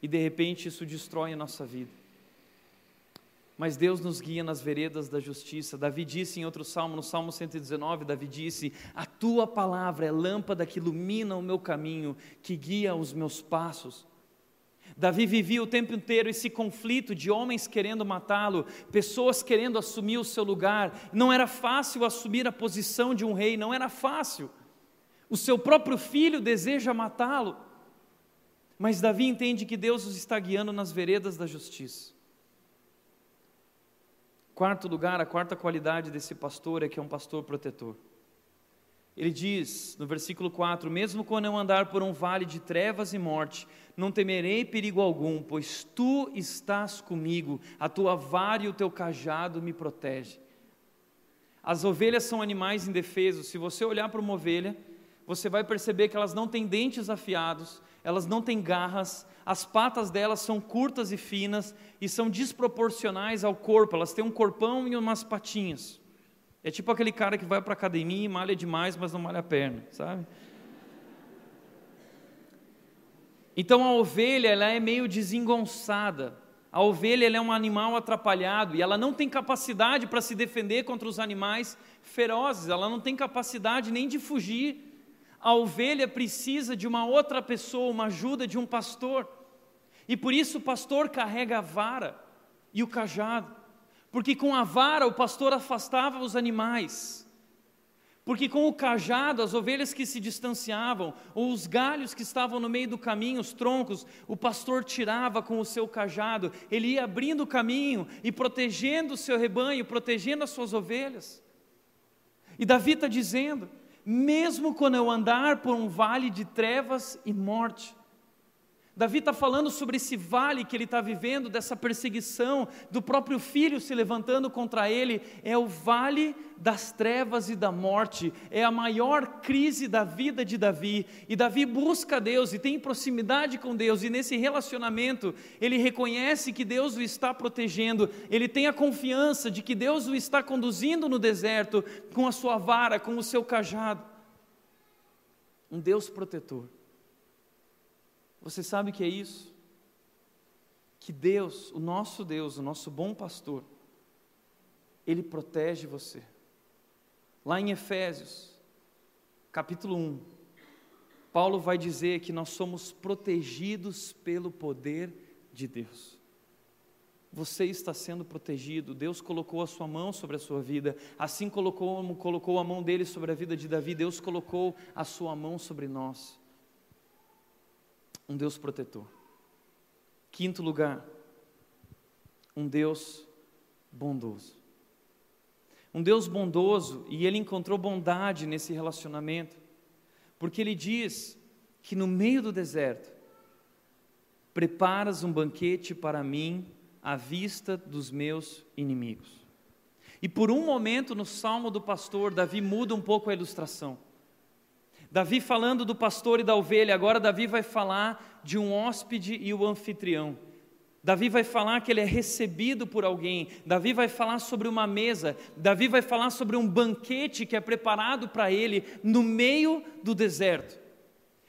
E de repente isso destrói a nossa vida. Mas Deus nos guia nas veredas da justiça. Davi disse em outro salmo, no Salmo 119, Davi disse: A tua palavra é lâmpada que ilumina o meu caminho, que guia os meus passos. Davi vivia o tempo inteiro esse conflito de homens querendo matá-lo, pessoas querendo assumir o seu lugar. Não era fácil assumir a posição de um rei, não era fácil. O seu próprio filho deseja matá-lo. Mas Davi entende que Deus os está guiando nas veredas da justiça. Quarto lugar, a quarta qualidade desse pastor é que é um pastor protetor. Ele diz no versículo 4: Mesmo quando eu andar por um vale de trevas e morte, não temerei perigo algum, pois tu estás comigo, a tua vara e o teu cajado me protegem. As ovelhas são animais indefesos. Se você olhar para uma ovelha, você vai perceber que elas não têm dentes afiados, elas não têm garras, as patas delas são curtas e finas e são desproporcionais ao corpo, elas têm um corpão e umas patinhas. É tipo aquele cara que vai para a academia e malha demais, mas não malha a perna, sabe? Então a ovelha ela é meio desengonçada. A ovelha ela é um animal atrapalhado e ela não tem capacidade para se defender contra os animais ferozes, ela não tem capacidade nem de fugir. A ovelha precisa de uma outra pessoa, uma ajuda de um pastor. E por isso o pastor carrega a vara e o cajado porque com a vara o pastor afastava os animais, porque com o cajado as ovelhas que se distanciavam, ou os galhos que estavam no meio do caminho, os troncos, o pastor tirava com o seu cajado, ele ia abrindo o caminho e protegendo o seu rebanho, protegendo as suas ovelhas. E Davi está dizendo: mesmo quando eu andar por um vale de trevas e morte, Davi está falando sobre esse vale que ele está vivendo, dessa perseguição, do próprio filho se levantando contra ele. É o vale das trevas e da morte, é a maior crise da vida de Davi. E Davi busca Deus e tem proximidade com Deus, e nesse relacionamento ele reconhece que Deus o está protegendo, ele tem a confiança de que Deus o está conduzindo no deserto com a sua vara, com o seu cajado. Um Deus protetor. Você sabe o que é isso? Que Deus, o nosso Deus, o nosso bom pastor, ele protege você. Lá em Efésios, capítulo 1, Paulo vai dizer que nós somos protegidos pelo poder de Deus. Você está sendo protegido, Deus colocou a sua mão sobre a sua vida, assim colocou, colocou a mão dele sobre a vida de Davi, Deus colocou a sua mão sobre nós um Deus protetor. Quinto lugar, um Deus bondoso. Um Deus bondoso, e ele encontrou bondade nesse relacionamento, porque ele diz que no meio do deserto, preparas um banquete para mim à vista dos meus inimigos. E por um momento no salmo do pastor, Davi muda um pouco a ilustração. Davi falando do pastor e da ovelha, agora Davi vai falar de um hóspede e o anfitrião. Davi vai falar que ele é recebido por alguém, Davi vai falar sobre uma mesa, Davi vai falar sobre um banquete que é preparado para ele no meio do deserto.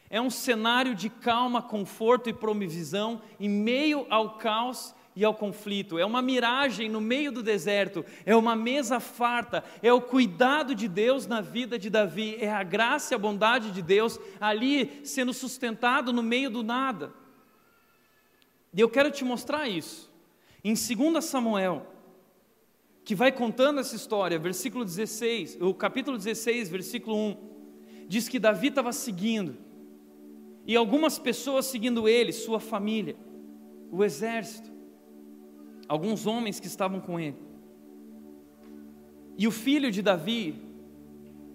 É um cenário de calma, conforto e provisão em meio ao caos e ao conflito, é uma miragem no meio do deserto, é uma mesa farta, é o cuidado de Deus na vida de Davi, é a graça e a bondade de Deus ali sendo sustentado no meio do nada. E eu quero te mostrar isso. Em 2 Samuel, que vai contando essa história, versículo 16, o capítulo 16, versículo 1, diz que Davi estava seguindo, e algumas pessoas seguindo ele, sua família, o exército alguns homens que estavam com ele. E o filho de Davi,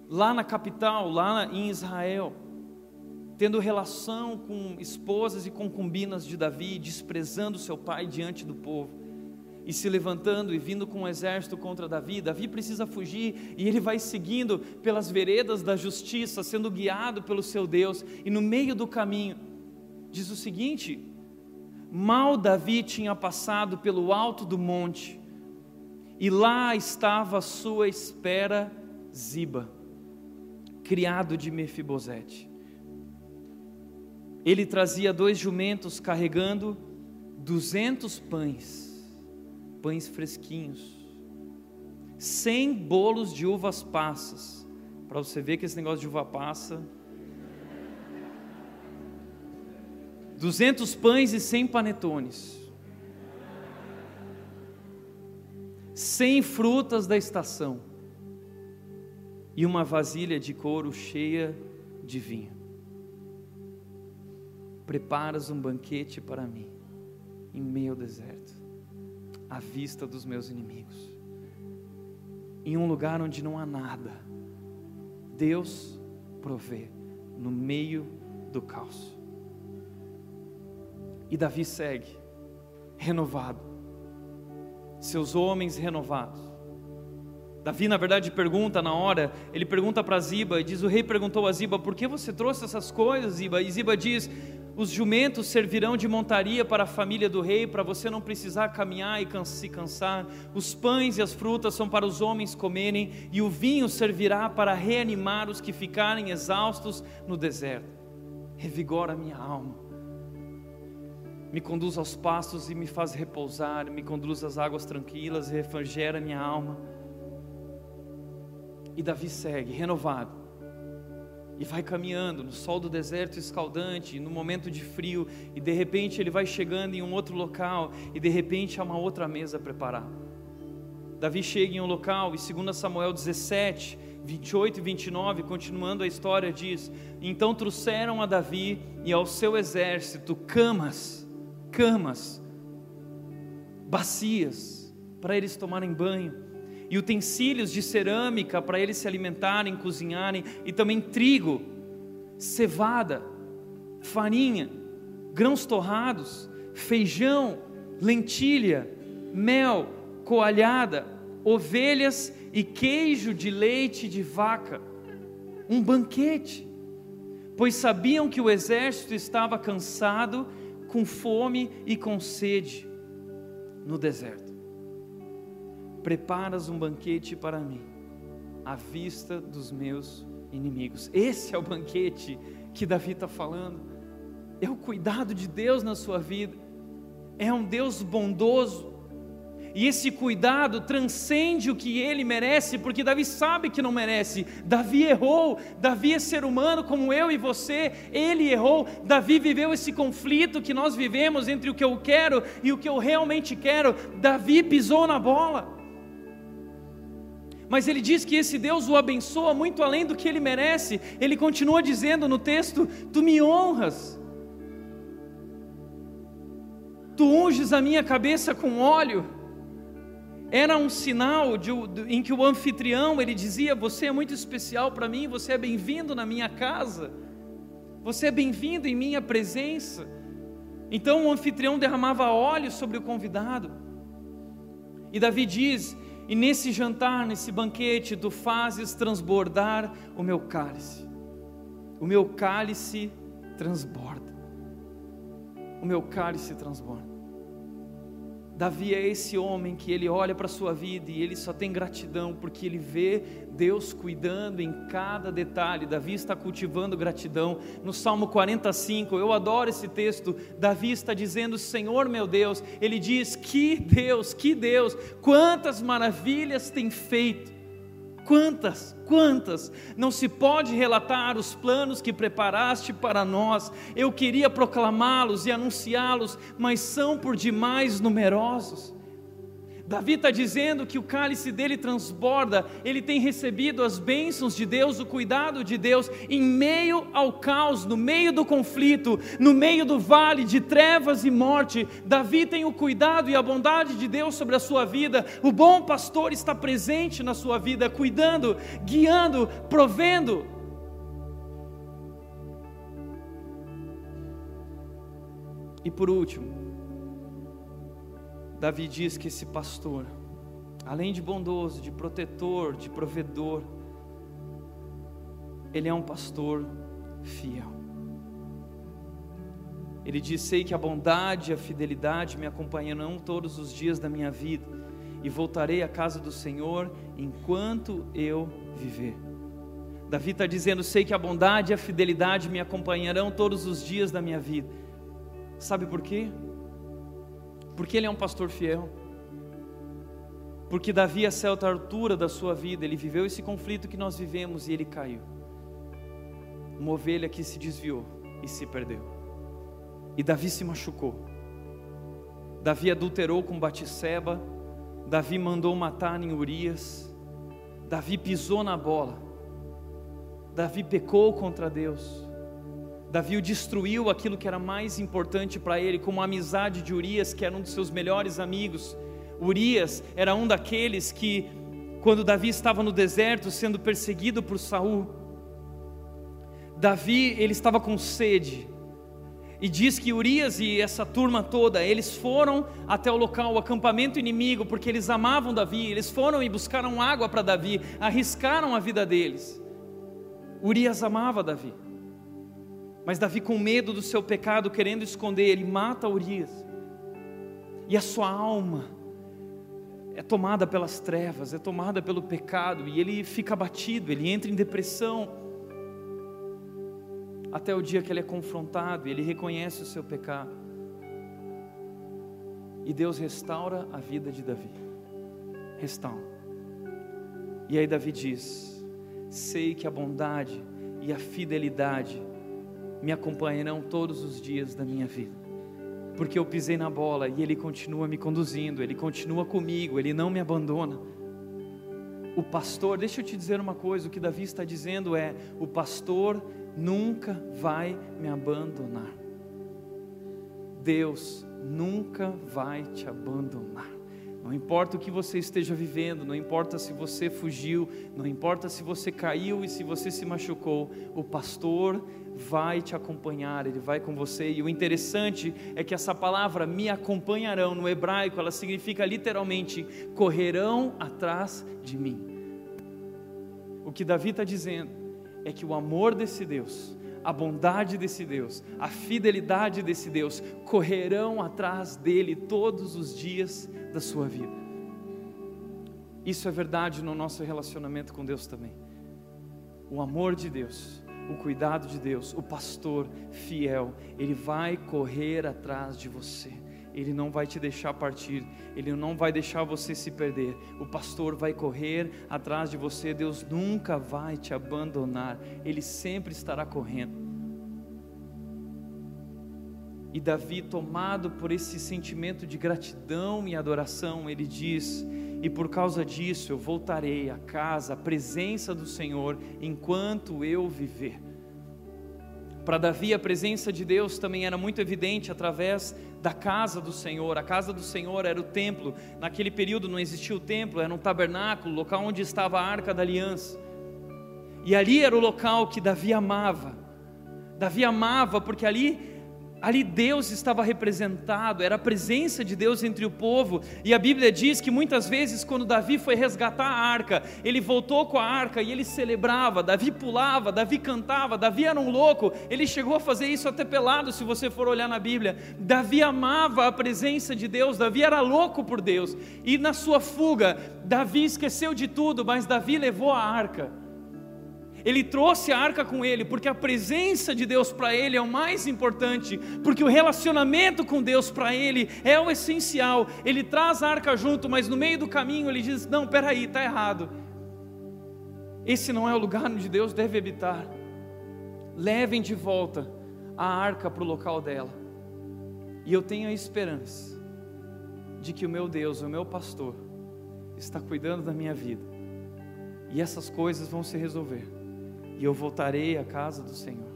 lá na capital, lá em Israel, tendo relação com esposas e concubinas de Davi, desprezando seu pai diante do povo, e se levantando e vindo com um exército contra Davi. Davi precisa fugir e ele vai seguindo pelas veredas da justiça, sendo guiado pelo seu Deus, e no meio do caminho, diz o seguinte: Mal Davi tinha passado pelo alto do monte, e lá estava à sua espera Ziba, criado de Mefibosete. Ele trazia dois jumentos carregando duzentos pães, pães fresquinhos, cem bolos de uvas passas, para você ver que esse negócio de uva passa duzentos pães e cem panetones, cem frutas da estação e uma vasilha de couro cheia de vinho. Preparas um banquete para mim em meio ao deserto, à vista dos meus inimigos, em um lugar onde não há nada. Deus provê no meio do caos. E Davi segue, renovado, seus homens renovados. Davi, na verdade, pergunta na hora, ele pergunta para Ziba, e diz: O rei perguntou a Ziba, por que você trouxe essas coisas, Ziba? E Ziba diz: Os jumentos servirão de montaria para a família do rei, para você não precisar caminhar e se cansar. Os pães e as frutas são para os homens comerem, e o vinho servirá para reanimar os que ficarem exaustos no deserto. Revigora minha alma me conduz aos pastos e me faz repousar, me conduz às águas tranquilas refrigera minha alma. E Davi segue, renovado, e vai caminhando no sol do deserto escaldante, no momento de frio, e de repente ele vai chegando em um outro local, e de repente há uma outra mesa preparada. Davi chega em um local, e 2 Samuel 17, 28 e 29, continuando a história, diz: Então trouxeram a Davi e ao seu exército camas, camas, bacias para eles tomarem banho, e utensílios de cerâmica para eles se alimentarem, cozinharem, e também trigo, cevada, farinha, grãos torrados, feijão, lentilha, mel, coalhada, ovelhas e queijo de leite de vaca. Um banquete, pois sabiam que o exército estava cansado com fome e com sede no deserto. Preparas um banquete para mim, à vista dos meus inimigos. Esse é o banquete que Davi está falando. É o cuidado de Deus na sua vida. É um Deus bondoso, e esse cuidado transcende o que ele merece, porque Davi sabe que não merece. Davi errou, Davi é ser humano como eu e você, ele errou. Davi viveu esse conflito que nós vivemos entre o que eu quero e o que eu realmente quero. Davi pisou na bola. Mas ele diz que esse Deus o abençoa muito além do que ele merece. Ele continua dizendo no texto: Tu me honras, tu unges a minha cabeça com óleo era um sinal de, em que o anfitrião ele dizia: Você é muito especial para mim, você é bem-vindo na minha casa, você é bem-vindo em minha presença. Então o anfitrião derramava óleo sobre o convidado. E Davi diz: E nesse jantar, nesse banquete, tu fazes transbordar o meu cálice. O meu cálice transborda. O meu cálice transborda. Davi é esse homem que ele olha para a sua vida e ele só tem gratidão porque ele vê Deus cuidando em cada detalhe. Davi está cultivando gratidão. No Salmo 45, eu adoro esse texto. Davi está dizendo: Senhor meu Deus, ele diz: Que Deus, que Deus, quantas maravilhas tem feito. Quantas, quantas, não se pode relatar os planos que preparaste para nós. Eu queria proclamá-los e anunciá-los, mas são por demais numerosos. Davi está dizendo que o cálice dele transborda, ele tem recebido as bênçãos de Deus, o cuidado de Deus, em meio ao caos, no meio do conflito, no meio do vale de trevas e morte. Davi tem o cuidado e a bondade de Deus sobre a sua vida, o bom pastor está presente na sua vida, cuidando, guiando, provendo. E por último, Davi diz que esse pastor, além de bondoso, de protetor, de provedor, ele é um pastor fiel. Ele diz: Sei que a bondade e a fidelidade me acompanharão todos os dias da minha vida, e voltarei à casa do Senhor enquanto eu viver. Davi está dizendo: Sei que a bondade e a fidelidade me acompanharão todos os dias da minha vida. Sabe por quê? Porque ele é um pastor fiel. Porque Davi, a certa altura da sua vida, ele viveu esse conflito que nós vivemos e ele caiu. Uma ovelha que se desviou e se perdeu. E Davi se machucou. Davi adulterou com Batisseba. Davi mandou matar em Urias. Davi pisou na bola. Davi pecou contra Deus. Davi destruiu aquilo que era mais importante para ele, como a amizade de Urias, que era um dos seus melhores amigos. Urias era um daqueles que, quando Davi estava no deserto sendo perseguido por Saul, Davi ele estava com sede. E diz que Urias e essa turma toda, eles foram até o local, o acampamento inimigo, porque eles amavam Davi, eles foram e buscaram água para Davi, arriscaram a vida deles. Urias amava Davi. Mas Davi, com medo do seu pecado, querendo esconder, ele mata Urias. E a sua alma é tomada pelas trevas, é tomada pelo pecado, e ele fica abatido, ele entra em depressão. Até o dia que ele é confrontado e ele reconhece o seu pecado. E Deus restaura a vida de Davi. Restaura. E aí Davi diz: Sei que a bondade e a fidelidade me acompanharão todos os dias da minha vida. Porque eu pisei na bola e Ele continua me conduzindo, Ele continua comigo, Ele não me abandona. O pastor, deixa eu te dizer uma coisa: o que Davi está dizendo é: o pastor nunca vai me abandonar. Deus nunca vai te abandonar. Não importa o que você esteja vivendo, não importa se você fugiu, não importa se você caiu e se você se machucou, o pastor vai te acompanhar, ele vai com você. E o interessante é que essa palavra me acompanharão no hebraico, ela significa literalmente correrão atrás de mim. O que Davi está dizendo é que o amor desse Deus, a bondade desse Deus, a fidelidade desse Deus correrão atrás dele todos os dias da sua vida. Isso é verdade no nosso relacionamento com Deus também. O amor de Deus o cuidado de Deus, o pastor fiel, ele vai correr atrás de você. Ele não vai te deixar partir, ele não vai deixar você se perder. O pastor vai correr atrás de você, Deus nunca vai te abandonar, ele sempre estará correndo. E Davi, tomado por esse sentimento de gratidão e adoração, ele diz: e por causa disso eu voltarei à casa, à presença do Senhor, enquanto eu viver. Para Davi, a presença de Deus também era muito evidente através da casa do Senhor. A casa do Senhor era o templo. Naquele período não existia o templo, era um tabernáculo, local onde estava a arca da aliança. E ali era o local que Davi amava. Davi amava porque ali Ali Deus estava representado, era a presença de Deus entre o povo, e a Bíblia diz que muitas vezes, quando Davi foi resgatar a arca, ele voltou com a arca e ele celebrava. Davi pulava, Davi cantava, Davi era um louco, ele chegou a fazer isso até pelado, se você for olhar na Bíblia. Davi amava a presença de Deus, Davi era louco por Deus, e na sua fuga, Davi esqueceu de tudo, mas Davi levou a arca. Ele trouxe a arca com ele, porque a presença de Deus para ele é o mais importante, porque o relacionamento com Deus para ele é o essencial. Ele traz a arca junto, mas no meio do caminho ele diz: Não, peraí, está errado. Esse não é o lugar onde Deus deve habitar. Levem de volta a arca para o local dela. E eu tenho a esperança de que o meu Deus, o meu pastor, está cuidando da minha vida. E essas coisas vão se resolver e eu voltarei à casa do Senhor.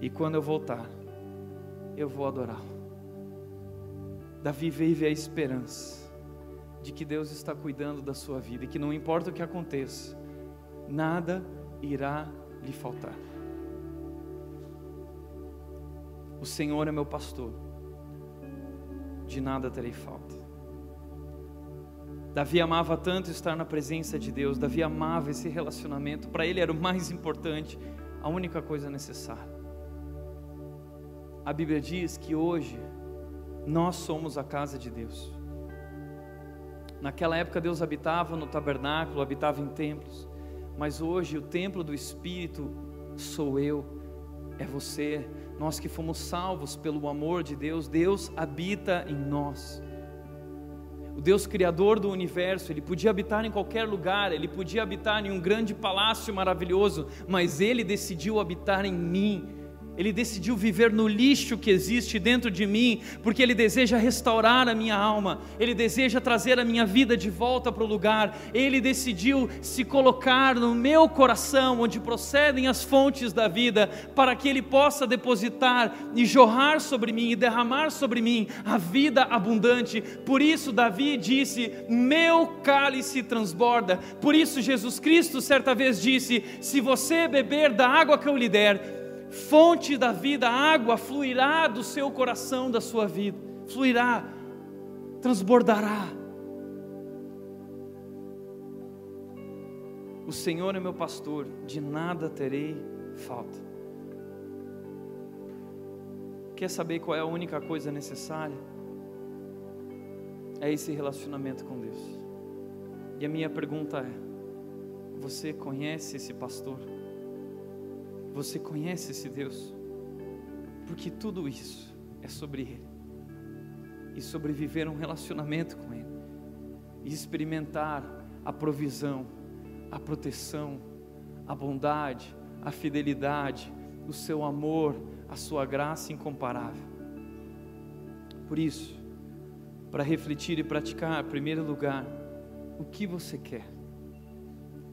E quando eu voltar, eu vou adorá-lo. Davi vive a esperança de que Deus está cuidando da sua vida e que não importa o que aconteça, nada irá lhe faltar. O Senhor é meu pastor, de nada terei falta. Davi amava tanto estar na presença de Deus, Davi amava esse relacionamento, para ele era o mais importante, a única coisa necessária. A Bíblia diz que hoje nós somos a casa de Deus. Naquela época Deus habitava no tabernáculo, habitava em templos, mas hoje o templo do Espírito sou eu, é você, nós que fomos salvos pelo amor de Deus, Deus habita em nós o Deus criador do universo, ele podia habitar em qualquer lugar, ele podia habitar em um grande palácio maravilhoso, mas ele decidiu habitar em mim ele decidiu viver no lixo que existe dentro de mim, porque Ele deseja restaurar a minha alma, Ele deseja trazer a minha vida de volta para o lugar, Ele decidiu se colocar no meu coração, onde procedem as fontes da vida, para que Ele possa depositar e jorrar sobre mim e derramar sobre mim a vida abundante. Por isso, Davi disse: Meu cálice transborda. Por isso, Jesus Cristo certa vez disse: Se você beber da água que eu lhe der, fonte da vida, água fluirá do seu coração, da sua vida, fluirá, transbordará. O Senhor é meu pastor, de nada terei falta. Quer saber qual é a única coisa necessária? É esse relacionamento com Deus. E a minha pergunta é: você conhece esse pastor? Você conhece esse Deus? Porque tudo isso é sobre Ele e sobre viver um relacionamento com Ele e experimentar a provisão, a proteção, a bondade, a fidelidade, o seu amor, a sua graça incomparável. Por isso, para refletir e praticar, em primeiro lugar, o que você quer?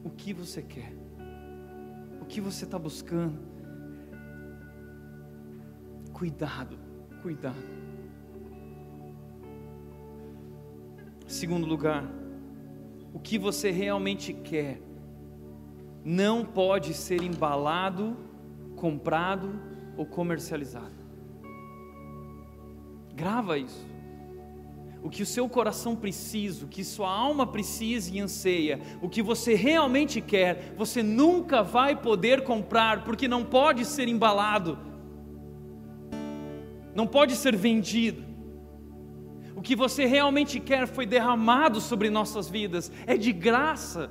O que você quer? Que você está buscando? Cuidado, cuidado. Segundo lugar, o que você realmente quer não pode ser embalado, comprado ou comercializado. Grava isso o que o seu coração precisa, o que sua alma precisa e anseia, o que você realmente quer, você nunca vai poder comprar, porque não pode ser embalado, não pode ser vendido. O que você realmente quer foi derramado sobre nossas vidas, é de graça.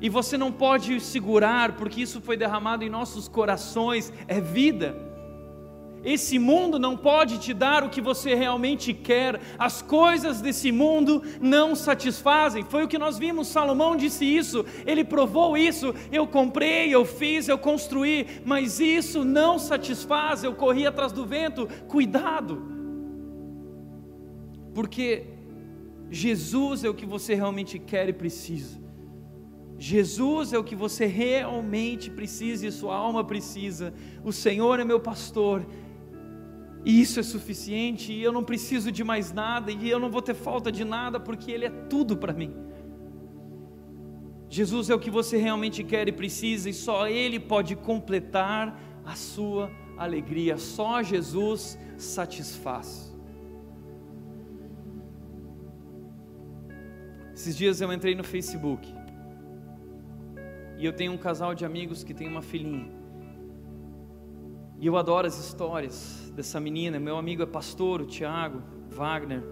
E você não pode segurar, porque isso foi derramado em nossos corações, é vida. Esse mundo não pode te dar o que você realmente quer, as coisas desse mundo não satisfazem. Foi o que nós vimos, Salomão disse isso, ele provou isso. Eu comprei, eu fiz, eu construí, mas isso não satisfaz. Eu corri atrás do vento, cuidado, porque Jesus é o que você realmente quer e precisa. Jesus é o que você realmente precisa e sua alma precisa. O Senhor é meu pastor e isso é suficiente, e eu não preciso de mais nada, e eu não vou ter falta de nada, porque Ele é tudo para mim. Jesus é o que você realmente quer e precisa, e só Ele pode completar a sua alegria. Só Jesus satisfaz. Esses dias eu entrei no Facebook e eu tenho um casal de amigos que tem uma filhinha. E eu adoro as histórias dessa menina. Meu amigo é pastor, o Tiago Wagner,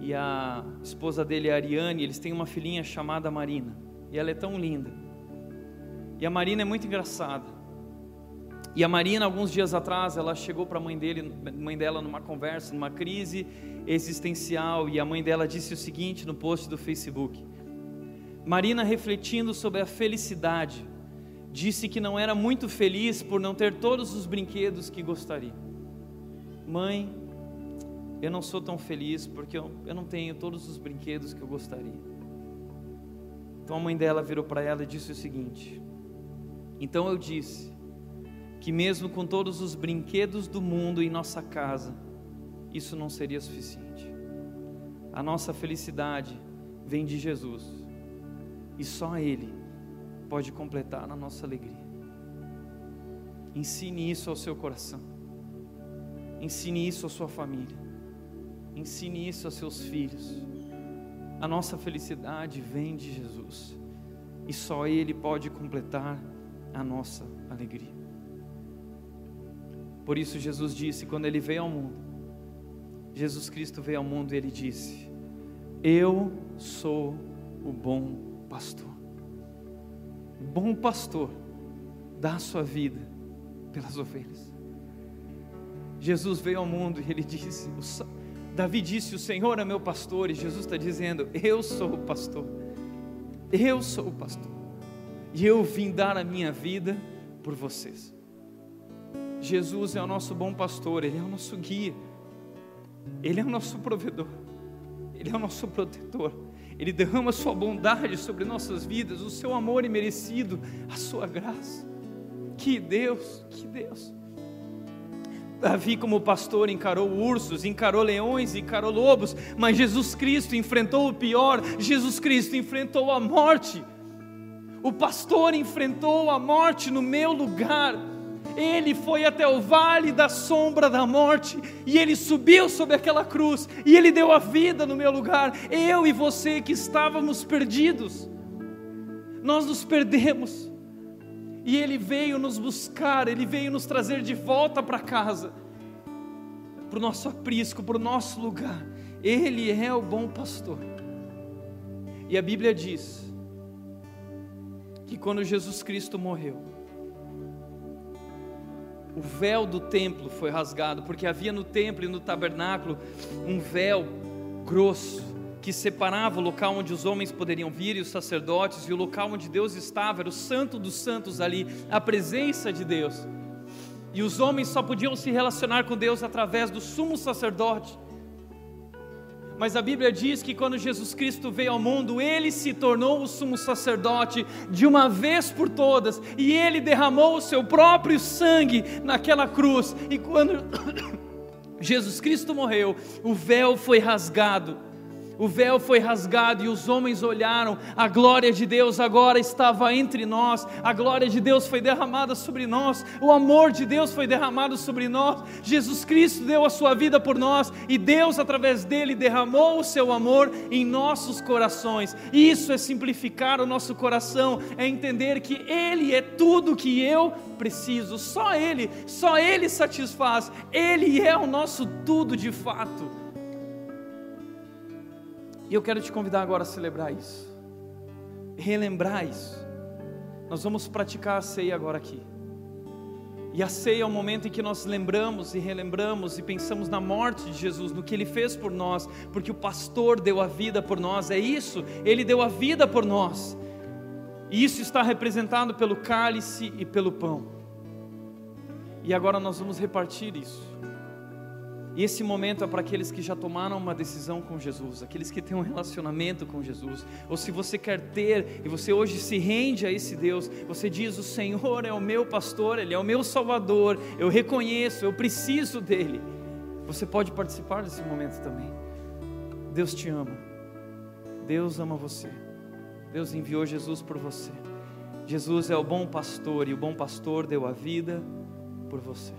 e a esposa dele é a Ariane. Eles têm uma filhinha chamada Marina, e ela é tão linda. E a Marina é muito engraçada. E a Marina, alguns dias atrás, ela chegou para a mãe dele, mãe dela numa conversa, numa crise existencial, e a mãe dela disse o seguinte no post do Facebook: Marina, refletindo sobre a felicidade, disse que não era muito feliz por não ter todos os brinquedos que gostaria. Mãe, eu não sou tão feliz porque eu, eu não tenho todos os brinquedos que eu gostaria. Então a mãe dela virou para ela e disse o seguinte: Então eu disse que mesmo com todos os brinquedos do mundo em nossa casa, isso não seria suficiente. A nossa felicidade vem de Jesus, e só Ele pode completar a nossa alegria. Ensine isso ao seu coração, ensine isso à sua família, ensine isso aos seus filhos. A nossa felicidade vem de Jesus, e só Ele pode completar a nossa alegria. Por isso Jesus disse, quando ele veio ao mundo, Jesus Cristo veio ao mundo e ele disse: Eu sou o bom pastor. O bom pastor dá a sua vida pelas ovelhas. Jesus veio ao mundo e ele disse: Davi disse: O Senhor é meu pastor, e Jesus está dizendo: Eu sou o pastor. Eu sou o pastor. E eu vim dar a minha vida por vocês. Jesus é o nosso bom pastor, Ele é o nosso guia, Ele é o nosso provedor, Ele é o nosso protetor. Ele derrama sua bondade sobre nossas vidas, o seu amor imerecido, a sua graça. Que Deus, que Deus. Davi, como pastor, encarou ursos, encarou leões, encarou lobos, mas Jesus Cristo enfrentou o pior, Jesus Cristo enfrentou a morte. O pastor enfrentou a morte no meu lugar ele foi até o vale da sombra da morte e ele subiu sobre aquela cruz e ele deu a vida no meu lugar. Eu e você que estávamos perdidos, nós nos perdemos e ele veio nos buscar, ele veio nos trazer de volta para casa, para o nosso aprisco, para o nosso lugar. Ele é o bom pastor. E a Bíblia diz que quando Jesus Cristo morreu, o véu do templo foi rasgado, porque havia no templo e no tabernáculo um véu grosso que separava o local onde os homens poderiam vir e os sacerdotes, e o local onde Deus estava, era o santo dos santos ali, a presença de Deus. E os homens só podiam se relacionar com Deus através do sumo sacerdote. Mas a Bíblia diz que quando Jesus Cristo veio ao mundo, ele se tornou o sumo sacerdote de uma vez por todas, e ele derramou o seu próprio sangue naquela cruz. E quando Jesus Cristo morreu, o véu foi rasgado o véu foi rasgado e os homens olharam, a glória de Deus agora estava entre nós, a glória de Deus foi derramada sobre nós, o amor de Deus foi derramado sobre nós, Jesus Cristo deu a sua vida por nós e Deus, através dele, derramou o seu amor em nossos corações. Isso é simplificar o nosso coração, é entender que Ele é tudo que eu preciso, só Ele, só Ele satisfaz, Ele é o nosso tudo de fato. E eu quero te convidar agora a celebrar isso, relembrar isso. Nós vamos praticar a ceia agora aqui. E a ceia é o momento em que nós lembramos e relembramos e pensamos na morte de Jesus, no que ele fez por nós, porque o pastor deu a vida por nós, é isso, ele deu a vida por nós. E isso está representado pelo cálice e pelo pão. E agora nós vamos repartir isso. E esse momento é para aqueles que já tomaram uma decisão com Jesus, aqueles que têm um relacionamento com Jesus, ou se você quer ter e você hoje se rende a esse Deus, você diz: O Senhor é o meu pastor, Ele é o meu salvador, eu reconheço, eu preciso dEle. Você pode participar desse momento também. Deus te ama, Deus ama você, Deus enviou Jesus por você. Jesus é o bom pastor e o bom pastor deu a vida por você.